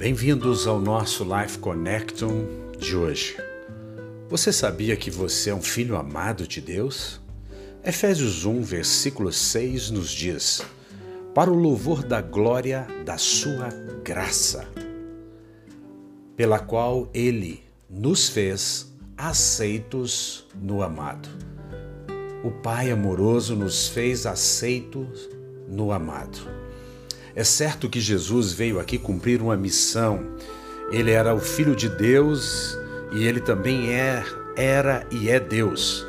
Bem-vindos ao nosso Life Connectum de hoje. Você sabia que você é um filho amado de Deus? Efésios 1, versículo 6 nos diz: Para o louvor da glória da sua graça, pela qual ele nos fez aceitos no amado. O Pai amoroso nos fez aceitos no amado. É certo que Jesus veio aqui cumprir uma missão. Ele era o Filho de Deus e ele também é, era e é Deus.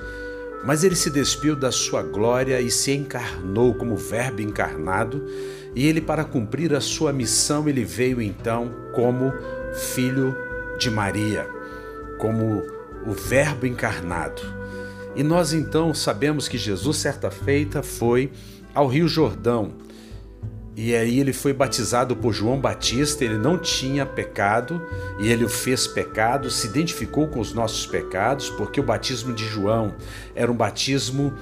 Mas ele se despiu da sua glória e se encarnou como Verbo encarnado, e ele, para cumprir a sua missão, ele veio então como Filho de Maria, como o Verbo encarnado. E nós então sabemos que Jesus, certa feita, foi ao Rio Jordão e aí ele foi batizado por João Batista, ele não tinha pecado e ele o fez pecado, se identificou com os nossos pecados, porque o batismo de João era um batismo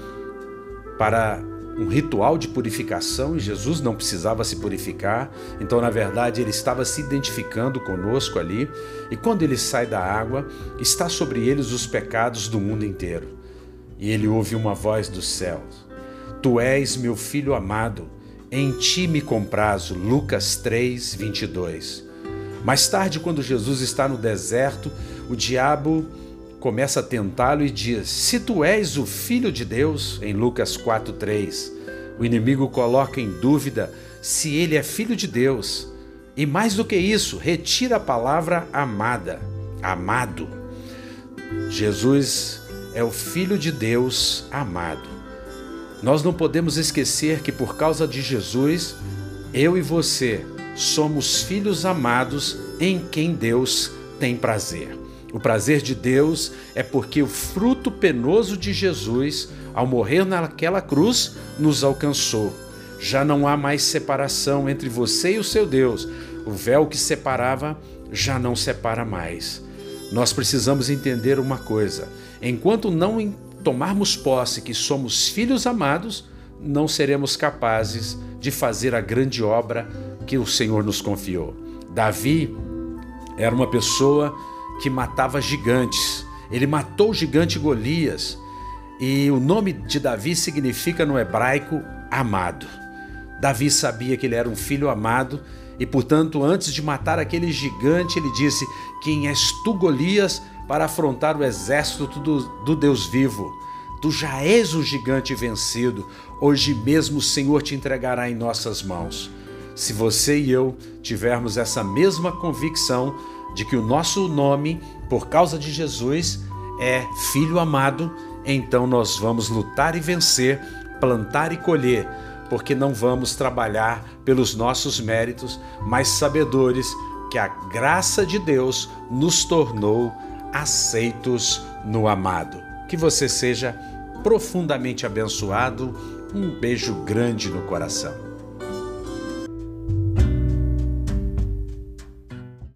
para um ritual de purificação e Jesus não precisava se purificar, então na verdade ele estava se identificando conosco ali, e quando ele sai da água, está sobre eles os pecados do mundo inteiro. E ele ouve uma voz dos céus: Tu és meu filho amado em ti me comprazo. Lucas 3, 22. Mais tarde, quando Jesus está no deserto, o diabo começa a tentá-lo e diz: Se tu és o filho de Deus, em Lucas 4, 3. O inimigo coloca em dúvida se ele é filho de Deus. E mais do que isso, retira a palavra amada, amado. Jesus é o Filho de Deus amado. Nós não podemos esquecer que por causa de Jesus, eu e você somos filhos amados em quem Deus tem prazer. O prazer de Deus é porque o fruto penoso de Jesus, ao morrer naquela cruz, nos alcançou. Já não há mais separação entre você e o seu Deus. O véu que separava já não separa mais. Nós precisamos entender uma coisa: enquanto não tomarmos posse que somos filhos amados, não seremos capazes de fazer a grande obra que o Senhor nos confiou. Davi era uma pessoa que matava gigantes. Ele matou o gigante Golias. E o nome de Davi significa no hebraico amado. Davi sabia que ele era um filho amado e, portanto, antes de matar aquele gigante, ele disse: Quem és tu, Golias, para afrontar o exército do, do Deus vivo. Tu já és o gigante vencido, hoje mesmo o Senhor te entregará em nossas mãos. Se você e eu tivermos essa mesma convicção de que o nosso nome, por causa de Jesus, é Filho amado, então nós vamos lutar e vencer, plantar e colher, porque não vamos trabalhar pelos nossos méritos, mas sabedores que a graça de Deus nos tornou aceitos no amado. Que você seja profundamente abençoado. Um beijo grande no coração.